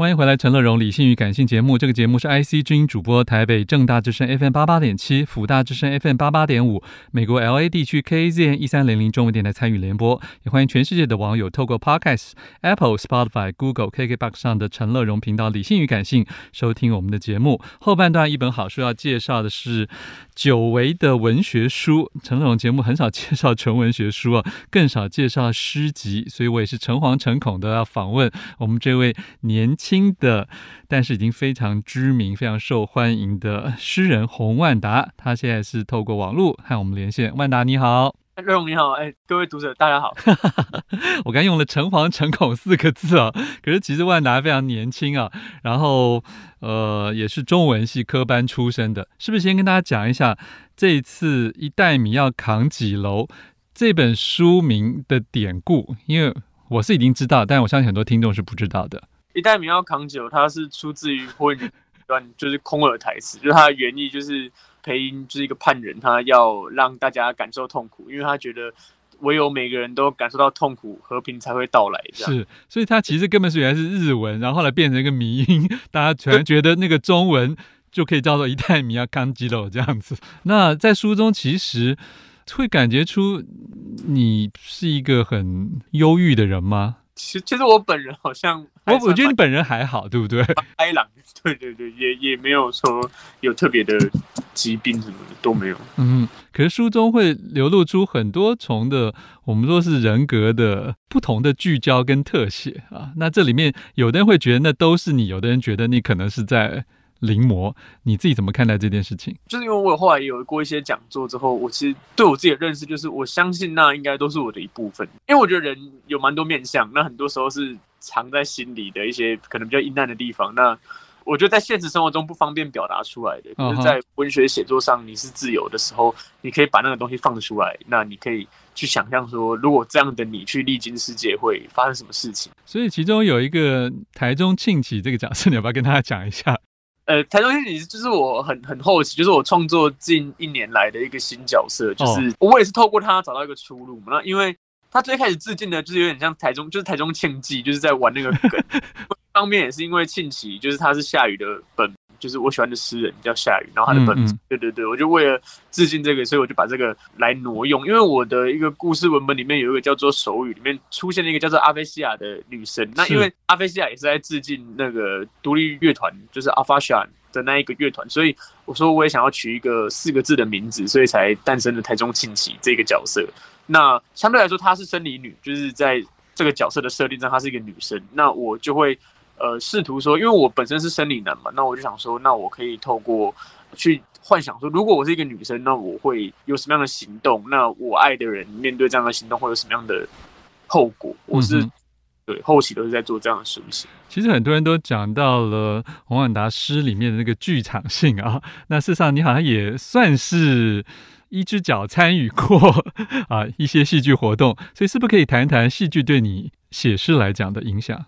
欢迎回来，陈乐融理性与感性节目。这个节目是 IC 之音主播，台北正大之声 FM 八八点七，辅大之声 FM 八八点五，美国 LA 地区 KZN 一三零零中文电台参与联播。也欢迎全世界的网友透过 Podcast、Apple、Spotify、Google、KKBox 上的陈乐融频道“理性与感性”收听我们的节目。后半段一本好书要介绍的是久违的文学书。陈乐荣节目很少介绍纯文学书啊，更少介绍诗集，所以我也是诚惶诚恐的要访问我们这位年轻。新的，但是已经非常知名、非常受欢迎的诗人洪万达，他现在是透过网络和我们连线。万达你好，瑞荣你好，哎，各位读者大家好。我刚用了“诚惶诚恐”四个字啊，可是其实万达非常年轻啊，然后呃也是中文系科班出身的，是不是？先跟大家讲一下这一次一袋米要扛几楼这本书名的典故，因为我是已经知道，但我相信很多听众是不知道的。一代名要扛几楼，它是出自于火影一段，就是空耳台词，就是它的原意就是配音就是一个叛人，他要让大家感受痛苦，因为他觉得唯有每个人都感受到痛苦，和平才会到来。是，所以他其实根本是原来是日文，然后后来变成一个迷音，大家突然觉得那个中文就可以叫做一代名要扛吉楼这样子。那在书中其实会感觉出你是一个很忧郁的人吗？其实，其实我本人好像我我觉得你本人还好，对不对？开朗，对对对，也也没有说有特别的疾病什么的都没有。嗯，可是书中会流露出很多重的，我们说是人格的不同的聚焦跟特写啊。那这里面有的人会觉得那都是你，有的人觉得你可能是在。临摹，你自己怎么看待这件事情？就是因为我后来有过一些讲座之后，我其实对我自己的认识就是，我相信那应该都是我的一部分。因为我觉得人有蛮多面相，那很多时候是藏在心里的一些可能比较阴暗的地方。那我觉得在现实生活中不方便表达出来的，可是在文学写作上你是自由的时候，你可以把那个东西放出来。那你可以去想象说，如果这样的你去历经世界，会发生什么事情？所以其中有一个台中庆起这个角色，你要不要跟大家讲一下？呃，台中庆喜就是我很很好奇，就是我创作近一年来的一个新角色，就是我也是透过他找到一个出路嘛。那因为他最开始致敬的，就是有点像台中，就是台中庆记，就是在玩那个梗。一方面也是因为庆喜，就是他是夏雨的本。就是我喜欢的诗人叫夏雨，然后他的本子，嗯嗯对对对，我就为了致敬这个，所以我就把这个来挪用。因为我的一个故事文本里面有一个叫做手语，里面出现了一个叫做阿菲西亚的女生。那因为阿菲西亚也是在致敬那个独立乐团，就是阿法夏的那一个乐团，所以我说我也想要取一个四个字的名字，所以才诞生了台中庆喜这个角色。那相对来说，她是生理女，就是在这个角色的设定上，她是一个女生。那我就会。呃，试图说，因为我本身是生理男嘛，那我就想说，那我可以透过去幻想说，如果我是一个女生，那我会有什么样的行动？那我爱的人面对这样的行动会有什么样的后果？我是、嗯、对后期都是在做这样的事情。其实很多人都讲到了洪万达诗里面的那个剧场性啊，那事实上你好像也算是一只脚参与过啊一些戏剧活动，所以是不是可以谈一谈戏剧对你写诗来讲的影响？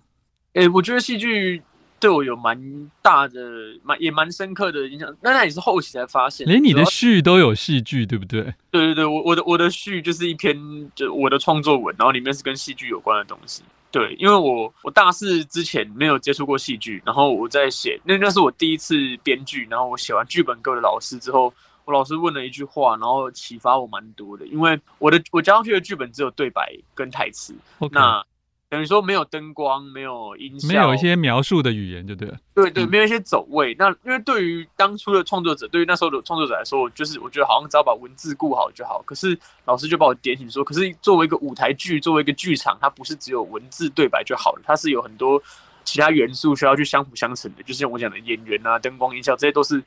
诶、欸，我觉得戏剧对我有蛮大的、蛮也蛮深刻的影响。那那也是后期才发现，连你的序都有戏剧，对不对？对对对，我我的我的序就是一篇，就我的创作文，然后里面是跟戏剧有关的东西。对，因为我我大四之前没有接触过戏剧，然后我在写，那那是我第一次编剧，然后我写完剧本给我的老师之后，我老师问了一句话，然后启发我蛮多的。因为我的我交上去的剧本只有对白跟台词.那。等于说没有灯光，没有音效，没有一些描述的语言，就对了。对对，没有一些走位。嗯、那因为对于当初的创作者，对于那时候的创作者来说，就是我觉得好像只要把文字顾好就好。可是老师就把我点醒说，可是作为一个舞台剧，作为一个剧场，它不是只有文字对白就好了，它是有很多其他元素需要去相辅相成的。就像我讲的演员啊、灯光、音效，这些都是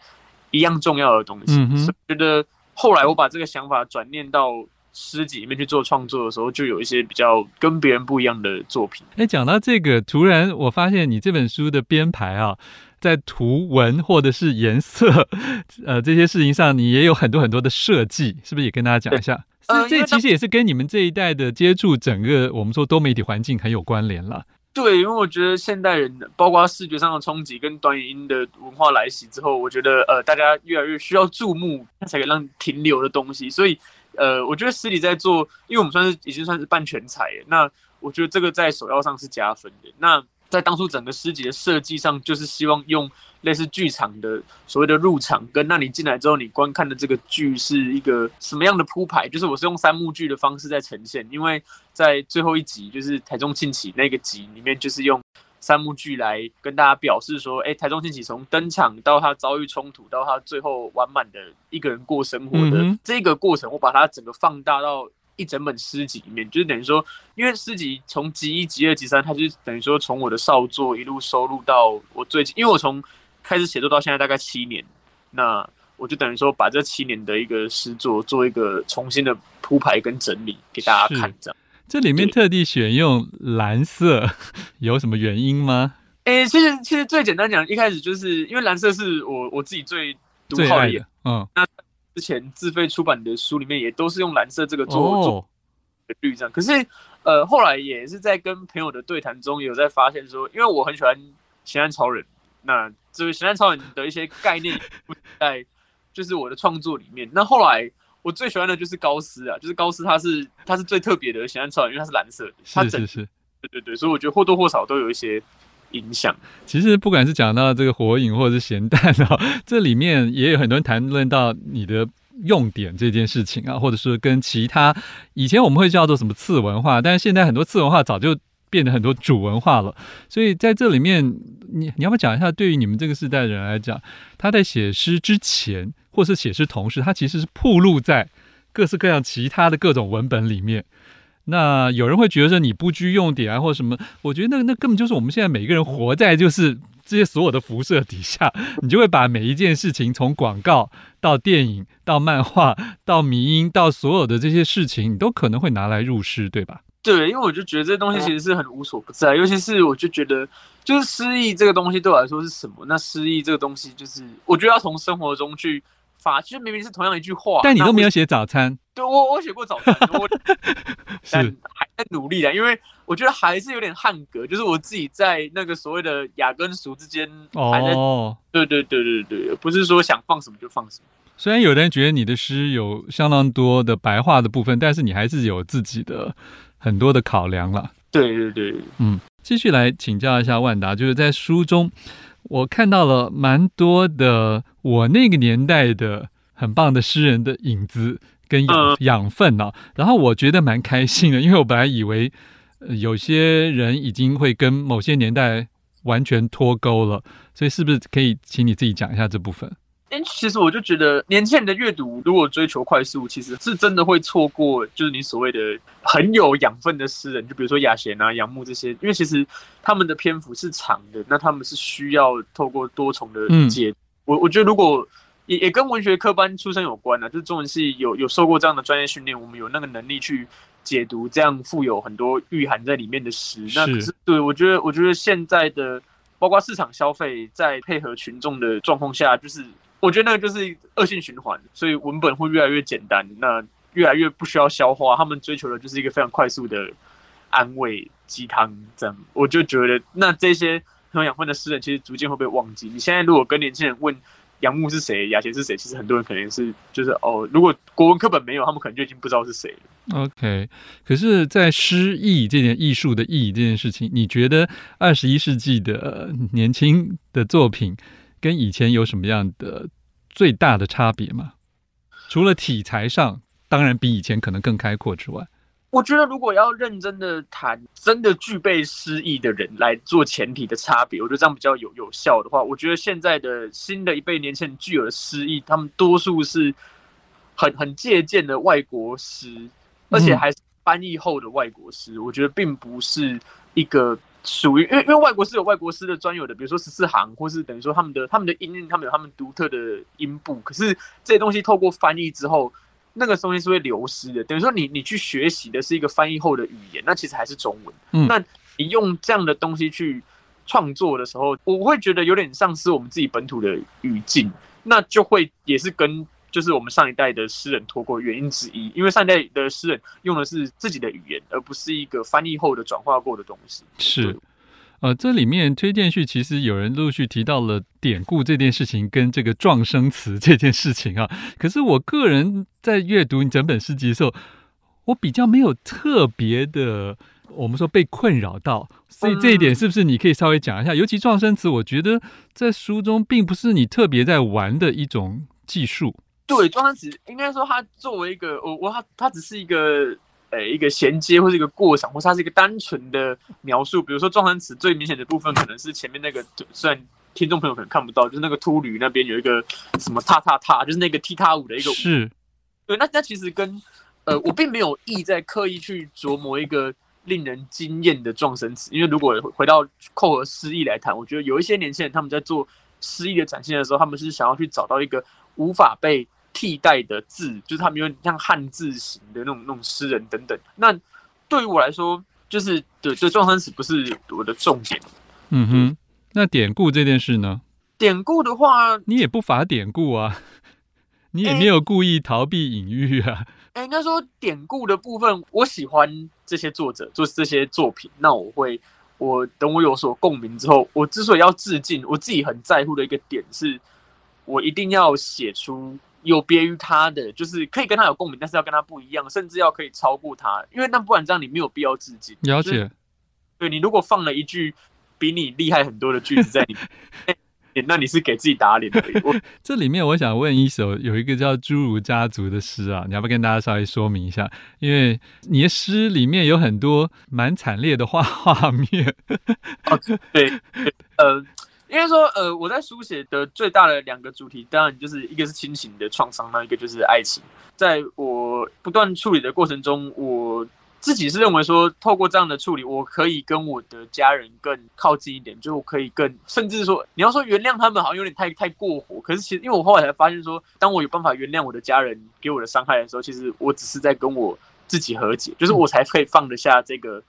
一样重要的东西。嗯、哼所以觉得后来我把这个想法转念到。诗集里面去做创作的时候，就有一些比较跟别人不一样的作品。哎，讲到这个，突然我发现你这本书的编排啊，在图文或者是颜色，呃，这些事情上，你也有很多很多的设计，是不是也跟大家讲一下？呃，这其实也是跟你们这一代的接触整个我们说多媒体环境很有关联了。对，因为我觉得现代人，包括视觉上的冲击跟短语音的文化来袭之后，我觉得呃，大家越来越需要注目，才可以让停留的东西，所以。呃，我觉得诗里在做，因为我们算是已经算是半全才，那我觉得这个在首要上是加分的。那在当初整个诗集的设计上，就是希望用类似剧场的所谓的入场，跟那你进来之后你观看的这个剧是一个什么样的铺排，就是我是用三幕剧的方式在呈现，因为在最后一集就是台中庆喜那个集里面，就是用三幕剧来跟大家表示说，哎，台中庆起从登场到他遭遇冲突，到他最后完满的一个人过生活的这个过程，我把它整个放大到。一整本诗集里面，就是等于说，因为诗集从集一、集二、集三，它就等于说从我的少作一路收录到我最近，因为我从开始写作到现在大概七年，那我就等于说把这七年的一个诗作做一个重新的铺排跟整理给大家看，这样。这里面特地选用蓝色，有什么原因吗？诶、欸，其实其实最简单讲，一开始就是因为蓝色是我我自己最独好的颜，嗯，那。之前自费出版的书里面也都是用蓝色这个做做绿这样，可是呃后来也是在跟朋友的对谈中有在发现说，因为我很喜欢《咸蛋超人》，那这个《咸蛋超人》的一些概念在 就是我的创作里面。那后来我最喜欢的就是高斯啊，就是高斯他是他是最特别的《咸蛋超人》，因为他是蓝色的，他整是是是，对对对，所以我觉得或多或少都有一些。影响，其实不管是讲到这个火影或者是咸蛋啊，这里面也有很多人谈论到你的用典这件事情啊，或者是跟其他以前我们会叫做什么次文化，但是现在很多次文化早就变得很多主文化了。所以在这里面，你你要不要讲一下，对于你们这个世代的人来讲，他在写诗之前，或是写诗同时，他其实是铺露在各式各样其他的各种文本里面。那有人会觉得说你不拘用典啊，或什么？我觉得那那根本就是我们现在每个人活在就是这些所有的辐射底下，你就会把每一件事情从广告到电影到漫画到迷音到所有的这些事情，你都可能会拿来入诗，对吧？对，因为我就觉得这东西其实是很无所不在，尤其是我就觉得就是诗意这个东西对我来说是什么？那诗意这个东西就是我觉得要从生活中去。发其实明明是同样一句话，但你都没有写早餐。对，我我写过早餐，我 但还在努力的，因为我觉得还是有点汉格，就是我自己在那个所谓的雅跟俗之间还在。哦，对对对对对，不是说想放什么就放什么。虽然有的人觉得你的诗有相当多的白话的部分，但是你还是有自己的很多的考量了。对对对，嗯，继续来请教一下万达，就是在书中。我看到了蛮多的我那个年代的很棒的诗人的影子跟养养分啊，然后我觉得蛮开心的，因为我本来以为有些人已经会跟某些年代完全脱钩了，所以是不是可以请你自己讲一下这部分？哎，其实我就觉得年轻人的阅读如果追求快速，其实是真的会错过，就是你所谓的很有养分的诗人，就比如说雅贤啊、杨牧这些，因为其实他们的篇幅是长的，那他们是需要透过多重的解。嗯、我我觉得如果也也跟文学科班出身有关啊，就是中文系有有受过这样的专业训练，我们有那个能力去解读这样富有很多蕴含在里面的诗。那可是对我觉得，我觉得现在的包括市场消费在配合群众的状况下，就是。我觉得那个就是恶性循环，所以文本会越来越简单，那越来越不需要消化。他们追求的就是一个非常快速的安慰鸡汤，这样我就觉得，那这些很有养分的诗人，其实逐渐会被忘记。你现在如果跟年轻人问杨牧是谁，雅贤是谁，其实很多人可能是就是哦，如果国文课本没有，他们可能就已经不知道是谁了。OK，可是，在诗意这件艺术的意义这件事情，你觉得二十一世纪的年轻的作品跟以前有什么样的最大的差别吗？除了题材上，当然比以前可能更开阔之外，我觉得如果要认真的谈真的具备诗意的人来做前提的差别，我觉得这样比较有有效的话，我觉得现在的新的一辈年轻人具有的诗意，他们多数是很很借鉴的外国诗，而且还是翻译后的外国诗，我觉得并不是一个。属于，因为因为外国是有外国诗的专有的，比如说十四行，或是等于说他们的他们的音韵，他们有他们独特的音部。可是这些东西透过翻译之后，那个东西是会流失的。等于说你你去学习的是一个翻译后的语言，那其实还是中文。嗯，那你用这样的东西去创作的时候，我会觉得有点丧失我们自己本土的语境，那就会也是跟。就是我们上一代的诗人脱过原因之一，因为上一代的诗人用的是自己的语言，而不是一个翻译后的转化过的东西。是，呃，这里面推荐序其实有人陆续提到了典故这件事情跟这个撞声词这件事情啊。可是我个人在阅读你整本诗集的时候，我比较没有特别的我们说被困扰到，所以这一点是不是你可以稍微讲一下？嗯、尤其撞声词，我觉得在书中并不是你特别在玩的一种技术。对，状声词应该说它作为一个，我我它它只是一个呃一个衔接或是一个过场，或是它是一个单纯的描述。比如说撞声词最明显的部分可能是前面那个，虽然听众朋友可能看不到，就是那个秃驴那边有一个什么踏踏踏，就是那个踢踏舞的一个舞。是。对，那那其实跟呃我并没有意在刻意去琢磨一个。令人惊艳的撞声词，因为如果回到扣合诗意来谈，我觉得有一些年轻人他们在做诗意的展现的时候，他们是想要去找到一个无法被替代的字，就是他们有点像汉字型的那种那种诗人等等。那对于我来说，就是对对，状声词不是我的重点。嗯哼，那典故这件事呢？典故的话，你也不乏典故啊，你也没有故意逃避隐喻啊。哎、欸，应该说典故的部分，我喜欢这些作者就是这些作品。那我会，我等我有所共鸣之后，我之所以要致敬，我自己很在乎的一个点是，我一定要写出有别于他的，就是可以跟他有共鸣，但是要跟他不一样，甚至要可以超过他。因为那不然这样你没有必要致敬。了解。对，你如果放了一句比你厉害很多的句子在里面。那你是给自己打脸的。这里面我想问一首有一个叫《侏儒家族》的诗啊，你要不要跟大家稍微说明一下？因为你的诗里面有很多蛮惨烈的画画面。哦，对，呃，应该说，呃，我在书写的最大的两个主题，当然就是一个是亲情的创伤，那一个就是爱情。在我不断处理的过程中，我。自己是认为说，透过这样的处理，我可以跟我的家人更靠近一点，就我可以更，甚至说，你要说原谅他们，好像有点太太过火。可是其实，因为我后来才发现说，当我有办法原谅我的家人给我的伤害的时候，其实我只是在跟我自己和解，就是我才可以放得下这个，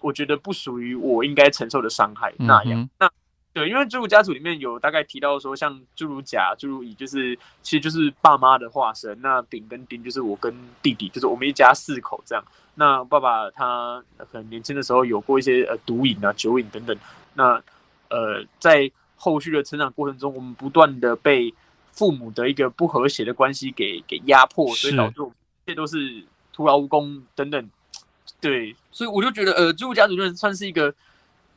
我觉得不属于我应该承受的伤害那样。那对，因为侏儒家族里面有大概提到说，像侏儒甲、侏儒乙，就是其实就是爸妈的化身。那丙跟丁就是我跟弟弟，就是我们一家四口这样。那爸爸他可能年轻的时候有过一些呃毒瘾啊、酒瘾等等。那呃，在后续的成长过程中，我们不断的被父母的一个不和谐的关系给给压迫，所以导致我们这些都是徒劳无功等等。对，所以我就觉得呃，侏儒家族就算是一个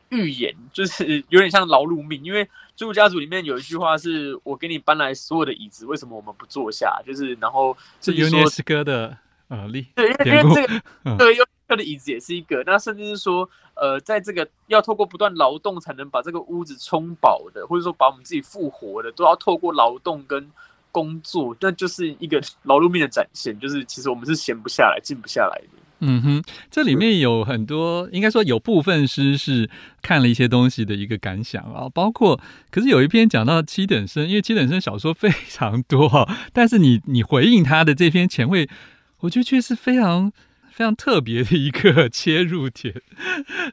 预言，就是有点像劳碌命。因为侏儒家族里面有一句话是：“我给你搬来所有的椅子，为什么我们不坐下？”就是然后是尤涅斯哥的。呃，力对，因为 因为这个对，优秀的椅子也是一个。那甚至是说，呃，在这个要透过不断劳动才能把这个屋子充饱的，或者说把我们自己复活的，都要透过劳动跟工作，那就是一个劳碌命的展现。就是其实我们是闲不下来、静不下来的。嗯哼，这里面有很多，应该说有部分诗是看了一些东西的一个感想啊，包括，可是有一篇讲到七等生，因为七等生小说非常多，但是你你回应他的这篇前卫。我觉得却是非常非常特别的一个切入点，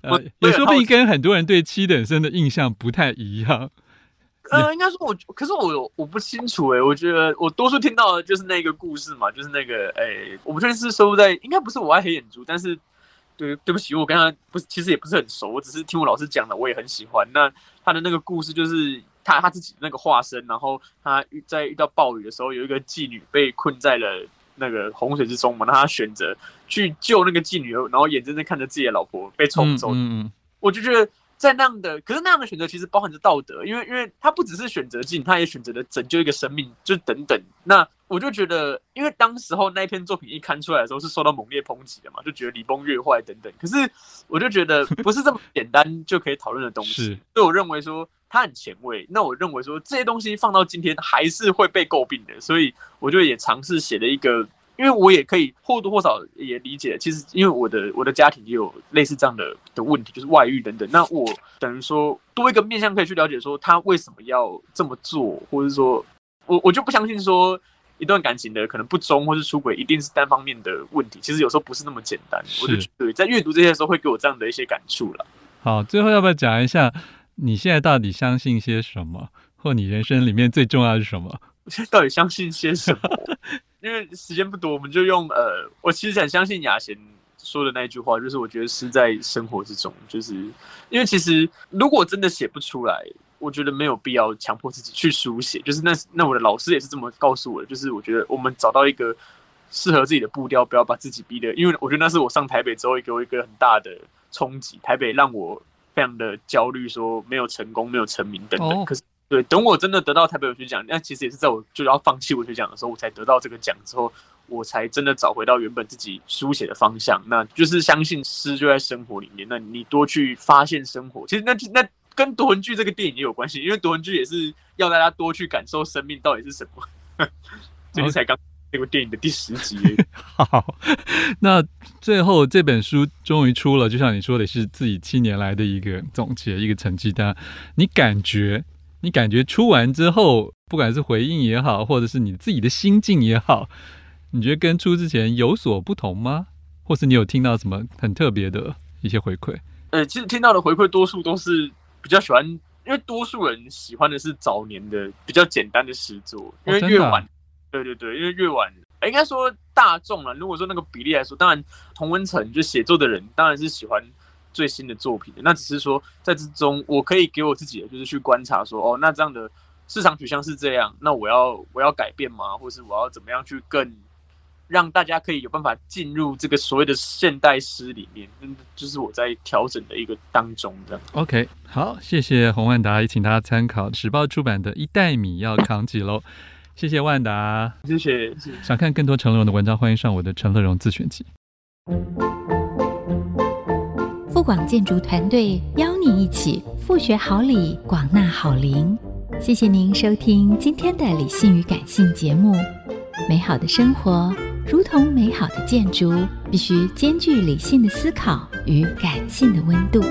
呃，也说不定跟很多人对七等生的印象不太一样。呃，应该说我，可是我我不清楚哎，我觉得我多数听到的就是那个故事嘛，就是那个哎，我不确定是收在，应该不是我爱黑眼珠，但是对对不起，我跟他不是，其实也不是很熟，我只是听我老师讲的，我也很喜欢。那他的那个故事就是他他自己那个化身，然后他在遇到暴雨的时候，有一个妓女被困在了。那个洪水之中嘛，那他选择去救那个妓女，然后眼睁睁看着自己的老婆被冲走。嗯，嗯，我就觉得在那样的，可是那样的选择其实包含着道德，因为因为他不只是选择进，他也选择了拯救一个生命，就等等。那我就觉得，因为当时候那篇作品一刊出来的时候是受到猛烈抨击的嘛，就觉得礼崩乐坏等等。可是我就觉得 不是这么简单就可以讨论的东西，所以我认为说。他很前卫，那我认为说这些东西放到今天还是会被诟病的，所以我就也尝试写了一个，因为我也可以或多或少也理解，其实因为我的我的家庭也有类似这样的的问题，就是外遇等等，那我等于说多一个面向可以去了解说他为什么要这么做，或者说我我就不相信说一段感情的可能不忠或是出轨一定是单方面的问题，其实有时候不是那么简单，我就对在阅读这些的时候会给我这样的一些感触了。好，最后要不要讲一下？你现在到底相信些什么？或你人生里面最重要的是什么？我现在到底相信些什么？因为时间不多，我们就用呃，我其实很相信雅贤说的那句话，就是我觉得是在生活之中，就是因为其实如果真的写不出来，我觉得没有必要强迫自己去书写。就是那那我的老师也是这么告诉我的，就是我觉得我们找到一个适合自己的步调，不要把自己逼得，因为我觉得那是我上台北之后给我一个很大的。冲击，台北让我非常的焦虑，说没有成功，没有成名等等。哦、可是，对，等我真的得到台北文学奖，那其实也是在我就要放弃文学奖的时候，我才得到这个奖之后，我才真的找回到原本自己书写的方向。那就是相信诗就在生活里面，那你多去发现生活，其实那那跟夺魂剧这个电影也有关系，因为夺魂剧也是要大家多去感受生命到底是什么。最近才刚。这部电影的第十集。好，那最后这本书终于出了，就像你说的，是自己七年来的一个总结，一个成绩单。你感觉，你感觉出完之后，不管是回应也好，或者是你自己的心境也好，你觉得跟出之前有所不同吗？或是你有听到什么很特别的一些回馈？呃，其实听到的回馈多数都是比较喜欢，因为多数人喜欢的是早年的比较简单的诗作，因为越晚。对对对，因为越晚，应该说大众了。如果说那个比例来说，当然同温层就写作的人当然是喜欢最新的作品的。那只是说在之中，我可以给我自己的就是去观察说，哦，那这样的市场取向是这样，那我要我要改变吗？或是我要怎么样去更让大家可以有办法进入这个所谓的现代诗里面？嗯，就是我在调整的一个当中这样。OK，好，谢谢洪万达，也请大家参考时报出版的《一袋米要扛起喽》。谢谢万达，谢谢。想看更多陈乐荣的文章，欢迎上我的陈乐荣自选集。广建筑团队邀你一起复学好礼，广纳好邻。谢谢您收听今天的理性与感性节目。美好的生活如同美好的建筑，必须兼具理性的思考与感性的温度。